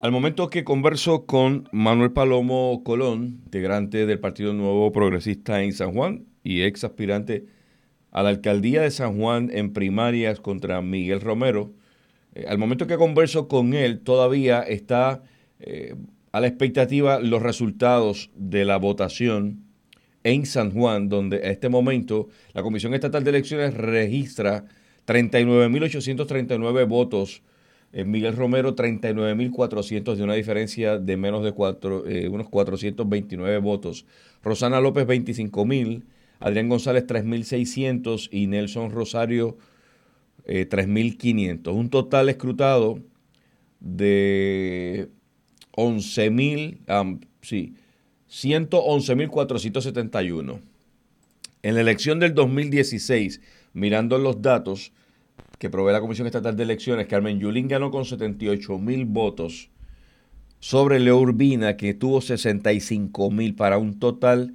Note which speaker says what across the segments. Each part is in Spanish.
Speaker 1: Al momento que converso con Manuel Palomo Colón, integrante del Partido Nuevo Progresista en San Juan y ex aspirante a la alcaldía de San Juan en primarias contra Miguel Romero, eh, al momento que converso con él todavía está eh, a la expectativa los resultados de la votación en San Juan, donde a este momento la Comisión Estatal de Elecciones registra 39.839 votos Miguel Romero 39.400 de una diferencia de menos de cuatro, eh, unos 429 votos. Rosana López 25.000, Adrián González 3.600 y Nelson Rosario 3.500. Un total escrutado de 11.000, sí, 111.471. En la elección del 2016, mirando los datos, que provee la Comisión Estatal de Elecciones, Carmen Yulín ganó con 78 mil votos sobre Leo Urbina, que tuvo 65 mil para un total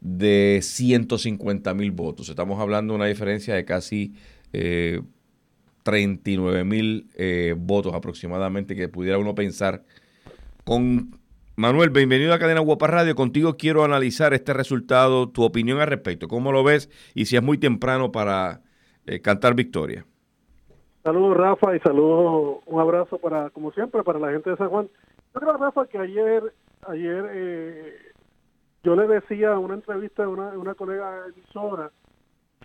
Speaker 1: de 150 mil votos. Estamos hablando de una diferencia de casi 39 eh, mil eh, votos aproximadamente que pudiera uno pensar. Con Manuel, bienvenido a Cadena Guapa Radio. Contigo quiero analizar este resultado, tu opinión al respecto. ¿Cómo lo ves? Y si es muy temprano para eh, cantar victoria.
Speaker 2: Saludos Rafa y saludos, un abrazo para, como siempre, para la gente de San Juan. Yo creo, Rafa, que ayer, ayer eh, yo le decía en una entrevista a una, una colega emisora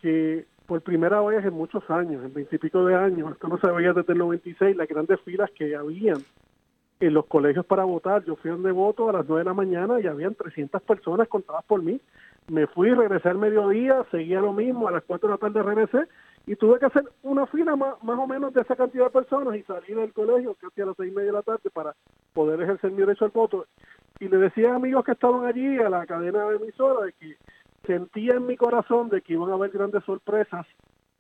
Speaker 2: que por primera vez en muchos años, en veintipico de años, esto no se veía desde el 96, las grandes filas que habían en los colegios para votar. Yo fui donde voto a las 9 de la mañana y habían 300 personas contadas por mí. Me fui, regresé al mediodía, seguía lo mismo, a las 4 de la tarde regresé y tuve que hacer una fila más, o menos de esa cantidad de personas y salir del colegio casi a las seis y media de la tarde para poder ejercer mi derecho al voto. Y le decía a amigos que estaban allí, a la cadena de emisora, de que sentía en mi corazón de que iban a haber grandes sorpresas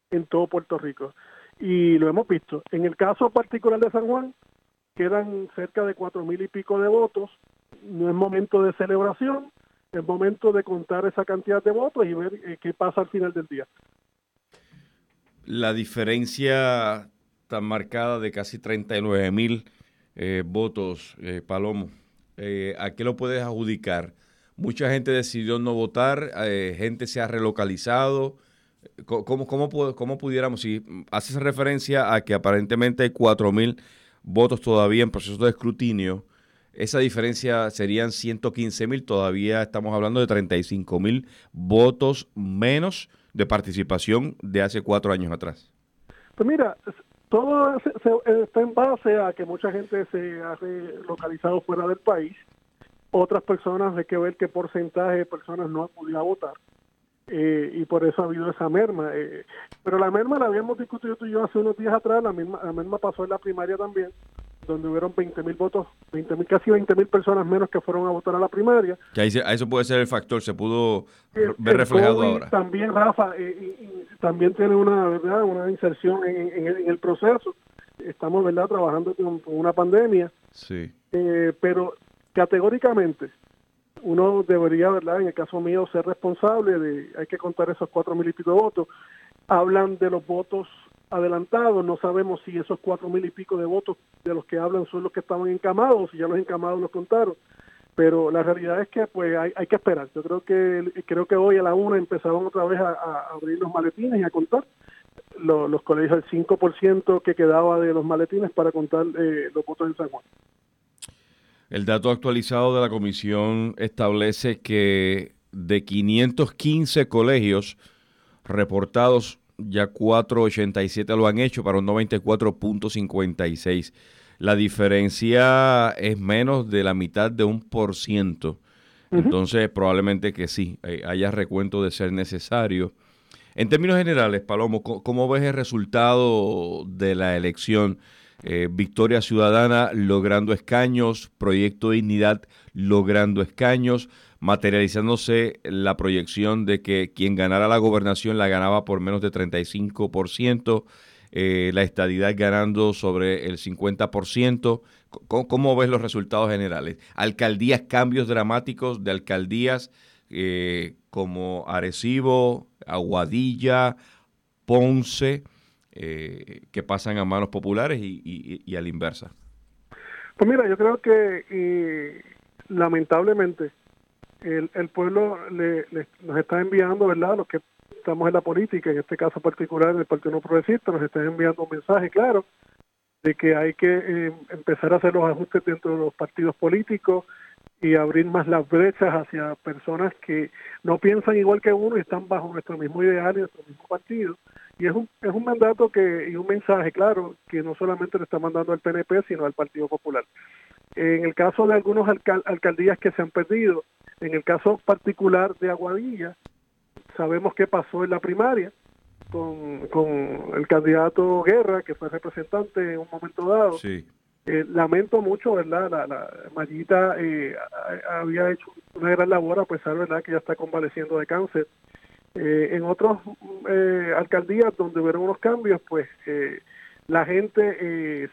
Speaker 2: en todo Puerto Rico. Y lo hemos visto. En el caso particular de San Juan, quedan cerca de cuatro mil y pico de votos. No es momento de celebración, es momento de contar esa cantidad de votos y ver eh, qué pasa al final del día
Speaker 1: la diferencia tan marcada de casi 39 mil eh, votos, eh, Palomo, eh, ¿a qué lo puedes adjudicar? Mucha gente decidió no votar, gente se ha relocalizado. ¿Cómo, cómo, cómo pudiéramos, si haces referencia a que aparentemente hay 4 mil votos todavía en proceso de escrutinio, esa diferencia serían 115 mil, todavía estamos hablando de 35 mil votos menos de participación de hace cuatro años atrás?
Speaker 2: Pues mira, todo está en base a que mucha gente se ha localizado fuera del país. Otras personas, hay que ver qué porcentaje de personas no han podido votar. Eh, y por eso ha habido esa merma. Eh, pero la merma la habíamos discutido tú y yo hace unos días atrás, la, misma, la merma pasó en la primaria también donde hubieron 20 mil votos, 20 mil, casi 20 mil personas menos que fueron a votar a la primaria.
Speaker 1: Que ahí eso puede ser el factor, se pudo ver reflejado ahora.
Speaker 2: También, Rafa, eh, también tiene una, ¿verdad? una inserción en, el, proceso. Estamos verdad trabajando con, una pandemia.
Speaker 1: Sí.
Speaker 2: Eh, pero categóricamente, uno debería, ¿verdad? En el caso mío, ser responsable de, hay que contar esos cuatro mil y pico de votos. Hablan de los votos adelantado, no sabemos si esos cuatro mil y pico de votos de los que hablan son los que estaban encamados, si ya los encamados los contaron, pero la realidad es que pues hay, hay que esperar. Yo creo que creo que hoy a la una empezaron otra vez a, abrir los maletines y a contar los, colegios el 5% que quedaba de los maletines para contar eh, los votos en San Juan.
Speaker 1: El dato actualizado de la comisión establece que de 515 colegios reportados ya 4.87 lo han hecho para un 94.56. La diferencia es menos de la mitad de un por ciento. Entonces, probablemente que sí, eh, haya recuento de ser necesario. En términos generales, Palomo, ¿cómo ves el resultado de la elección? Eh, Victoria Ciudadana logrando escaños, Proyecto Dignidad logrando escaños materializándose la proyección de que quien ganara la gobernación la ganaba por menos de 35%, eh, la estadidad ganando sobre el 50%. ¿Cómo, ¿Cómo, ves los resultados generales? Alcaldías, cambios dramáticos de alcaldías eh, como Arecibo, Aguadilla, Ponce, eh, que pasan a manos populares y, y, y a la inversa.
Speaker 2: Pues mira, yo creo que lamentablemente el, el pueblo le, nos está enviando, ¿verdad? Los que estamos en la política, en este caso particular en el Partido No Progresista, nos están enviando un mensaje claro de que hay que eh, empezar a hacer los ajustes dentro de los partidos políticos y abrir más las brechas hacia personas que no piensan igual que uno y están bajo nuestro mismo ideal y nuestro mismo partido. Y es un, es un mandato que y un mensaje claro que no solamente le está mandando al PNP, sino al Partido Popular. En el caso de algunos alcaldías que se han perdido, en el caso particular de Aguadilla, sabemos qué pasó en la primaria con, con el candidato Guerra, que fue representante en un momento dado.
Speaker 1: Sí.
Speaker 2: Eh, lamento mucho, ¿verdad? La, la Mayita eh, había hecho una gran labor a pesar, ¿verdad?, que ya está convaleciendo de cáncer. Eh, en otras alcaldías donde hubieron unos cambios, pues la gente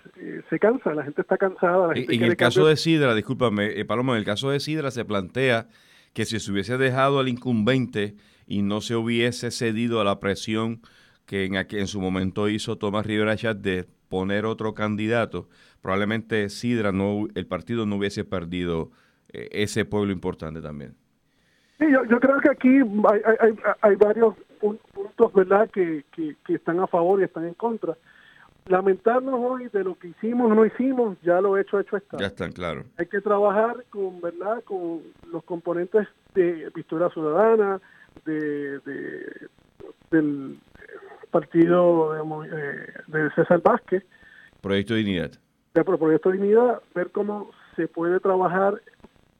Speaker 2: se cansa, la gente está cansada.
Speaker 1: en el caso de Sidra, discúlpame, Paloma, en el caso de Sidra se plantea que si se hubiese dejado al incumbente y no se hubiese cedido a la presión que en, en su momento hizo Tomás Rivera Chat de poner otro candidato, probablemente Sidra no, el partido no hubiese perdido eh, ese pueblo importante también.
Speaker 2: Sí, yo, creo que aquí hay, hay, varios puntos, ¿verdad?, que, que, están a favor y están en contra lamentarnos hoy de lo que hicimos o no hicimos, ya lo hecho, hecho está.
Speaker 1: Ya están, claro.
Speaker 2: Hay que trabajar con, ¿verdad? con los componentes de Victoria Ciudadana, de, del partido de, de, César Vázquez.
Speaker 1: Proyecto de Dignidad.
Speaker 2: De Proyecto de Dignidad, ver cómo se puede trabajar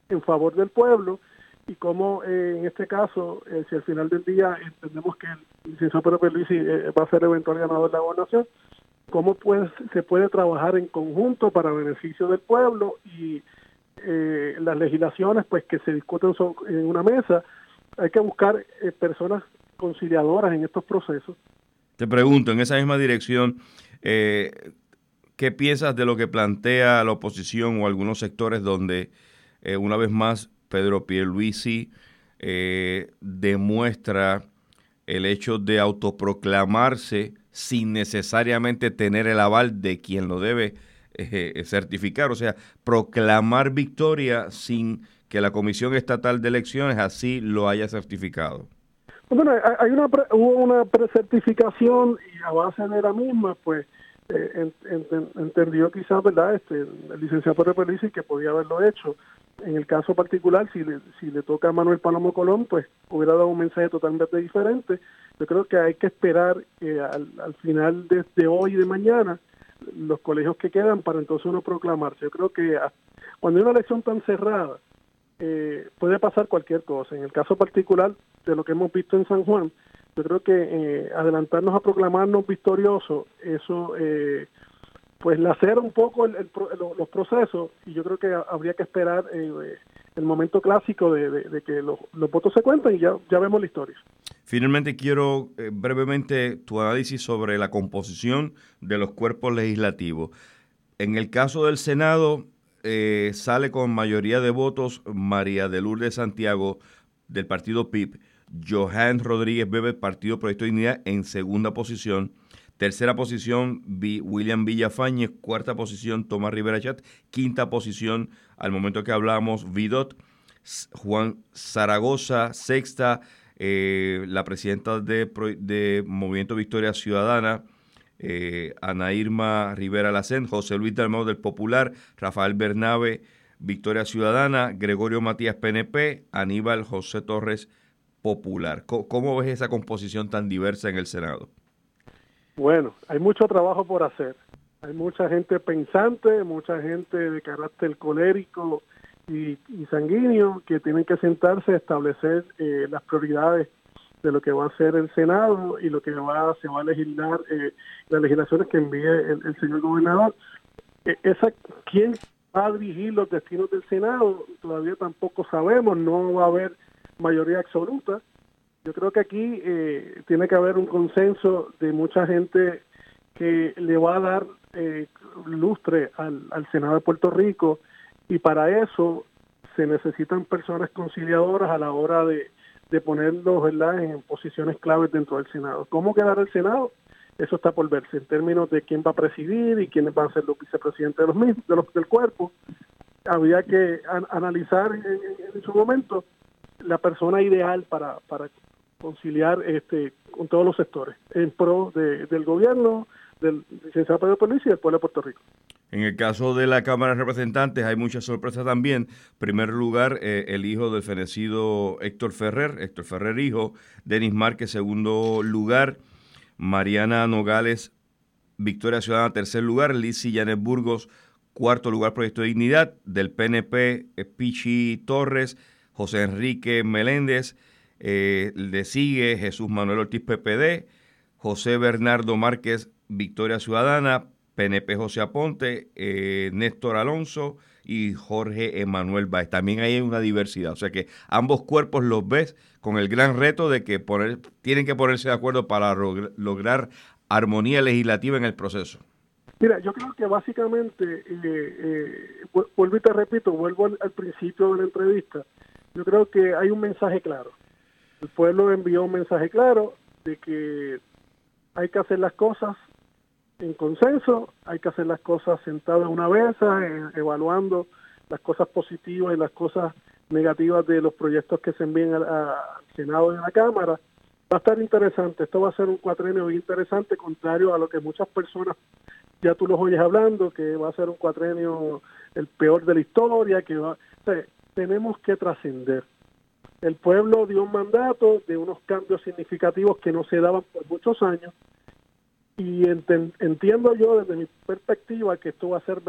Speaker 2: en favor del pueblo y cómo eh, en este caso, eh, si al final del día entendemos que el licenciado Pedro eh, va a ser eventual ganador de la gobernación, cómo pues, se puede trabajar en conjunto para beneficio del pueblo y las legislaciones pues que se discuten en una mesa. Hay que buscar personas conciliadoras en estos procesos.
Speaker 1: Te pregunto, en esa misma dirección, ¿qué piensas de lo que plantea la oposición o algunos sectores donde, una vez más, Pedro Pierluisi demuestra el hecho de autoproclamarse sin necesariamente tener el aval de quien lo debe eh, certificar, o sea, proclamar victoria sin que la Comisión Estatal de Elecciones así lo haya certificado.
Speaker 2: Bueno, hubo una precertificación y a base de la misma, pues eh, entendió quizás, ¿verdad? Este, el licenciado Pedro Pelici que podía haberlo hecho. En el caso particular, si le, si le toca a Manuel Palomo Colón, pues hubiera dado un mensaje totalmente diferente. Yo creo que hay que esperar eh, al, al, final de, hoy y de mañana los colegios que quedan para entonces uno proclamarse. Yo creo que cuando hay una elección tan cerrada, eh, puede pasar cualquier cosa. En el caso particular de lo que hemos visto en San Juan, yo creo que eh, adelantarnos a proclamarnos victoriosos, eso eh, pues lacera un poco los procesos y yo creo que habría que esperar eh, el momento clásico de, que los, votos se cuenten y ya, ya vemos la historia.
Speaker 1: Finalmente quiero brevemente tu análisis sobre la composición de los cuerpos legislativos. En el caso del Senado, sale con mayoría de votos María de Lourdes Santiago del partido PIB Johan Rodríguez Bebe, Partido Proyecto de Dignidad, en segunda posición. Tercera posición, William Villafañez. Cuarta posición, Tomás Rivera Chat. Quinta posición, al momento que hablamos, Vidot. Juan Zaragoza. Sexta, eh, la presidenta de, Movimiento Victoria Ciudadana, eh, Ana Irma Rivera Lacén. José Luis Dalmau del Popular. Rafael Bernabe, Victoria Ciudadana. Gregorio Matías PNP. Aníbal José Torres popular. ¿Cómo, ves esa composición tan diversa en el Senado?
Speaker 2: Bueno, hay mucho trabajo por hacer. Hay mucha gente pensante, mucha gente de carácter colérico y, sanguíneo que tienen que sentarse a establecer eh, las prioridades de lo que va a ser el Senado y lo que va se va a legislar, eh, las legislaciones que envíe el, señor gobernador. E, esa, ¿Quién va a dirigir los destinos del Senado? Todavía tampoco sabemos, no va a haber mayoría absoluta. Yo creo que aquí eh, tiene que haber un consenso de mucha gente que le va a dar eh, lustre al, Senado de Puerto Rico y para eso se necesitan personas conciliadoras a la hora de, de ponerlos ¿verdad? en posiciones claves dentro del Senado. ¿Cómo quedará el Senado? eso está por verse en términos de quién va a presidir y quiénes van a ser los vicepresidentes de los, de los del cuerpo. Había que analizar en, su momento la persona ideal para, para conciliar este con todos los sectores en pro del gobierno, del licenciado Pedro Pérez y del pueblo de Puerto Rico.
Speaker 1: En el caso de la Cámara de Representantes hay muchas sorpresas también. En primer lugar, eh, el hijo del fenecido Héctor Ferrer, Héctor Ferrer hijo, Denis Márquez segundo lugar, Mariana Nogales, Victoria Ciudadana tercer lugar, Lizzy Yanet Burgos cuarto lugar, Proyecto de Dignidad, del PNP Pichi Torres, José Enrique Meléndez, eh, le sigue Jesús Manuel Ortiz PPD, José Bernardo Márquez Victoria Ciudadana, PNP José Aponte, eh, Néstor Alonso y Jorge Emanuel Báez. También hay una diversidad, o sea que ambos cuerpos los ves con el gran reto de que poner, tienen que ponerse de acuerdo para lograr armonía legislativa en el proceso.
Speaker 2: Mira, yo creo que básicamente, eh, eh, vuelvo y te repito, vuelvo al, principio de la entrevista, yo creo que hay un mensaje claro. El pueblo envió un mensaje claro de que hay que hacer las cosas en consenso, hay que hacer las cosas sentadas en una mesa, eh, evaluando las cosas positivas y las cosas negativas de los proyectos que se envíen al, Senado y a la Cámara. Va a estar interesante, esto va a ser un cuatrenio interesante, contrario a lo que muchas personas ya tú los oyes hablando, que va a ser un cuatrenio el peor de la historia, que va, tenemos que trascender. El pueblo dio un mandato de unos cambios significativos que no se daban por muchos años y entiendo yo desde mi perspectiva que esto va a ser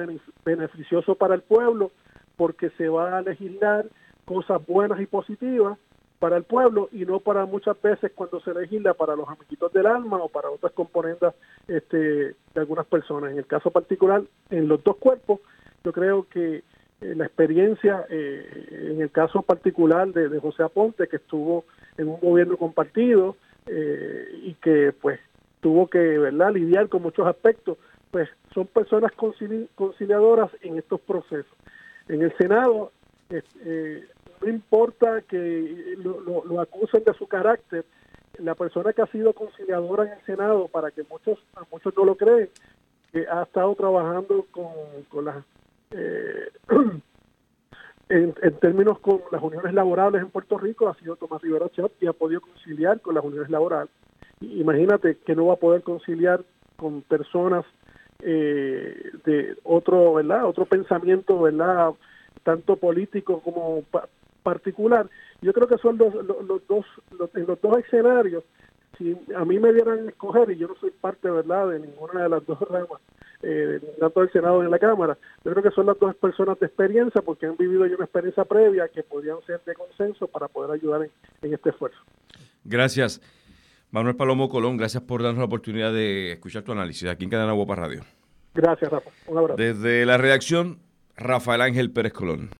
Speaker 2: beneficioso para el pueblo porque se va a legislar cosas buenas y positivas para el pueblo y no para muchas veces cuando se legisla para los amiguitos del alma o para otras componentes este, de algunas personas. En el caso particular, en los dos cuerpos, yo creo que la experiencia, eh, en el caso particular de, José Aponte, que estuvo en un gobierno compartido eh, y que pues tuvo que ¿verdad? lidiar con muchos aspectos, pues son personas conciliadoras en estos procesos. En el Senado, eh, no importa que lo, lo, acusen de su carácter, la persona que ha sido conciliadora en el Senado, para que muchos muchos no lo creen, que ha estado trabajando con, con las eh, en, términos con las uniones laborales en Puerto Rico ha sido Tomás Rivera Chat y ha podido conciliar con las uniones laborales imagínate que no va a poder conciliar con personas eh, de otro, ¿verdad? Otro pensamiento, ¿verdad? Tanto político como particular. Yo creo que son los, dos, los, dos escenarios, si a mí me dieran escoger, y yo no soy parte, ¿verdad?, de ninguna de las dos ramas, eh, tanto del Senado de la Cámara, yo creo que son las dos personas de experiencia porque han vivido ya una experiencia previa que podrían ser de consenso para poder ayudar en, en este esfuerzo.
Speaker 1: Gracias. Manuel Palomo Colón, gracias por darnos la oportunidad de escuchar tu análisis aquí en Cadena Guapa Radio.
Speaker 2: Gracias, Rafa. Un abrazo.
Speaker 1: Desde la redacción, Rafael Ángel Pérez Colón.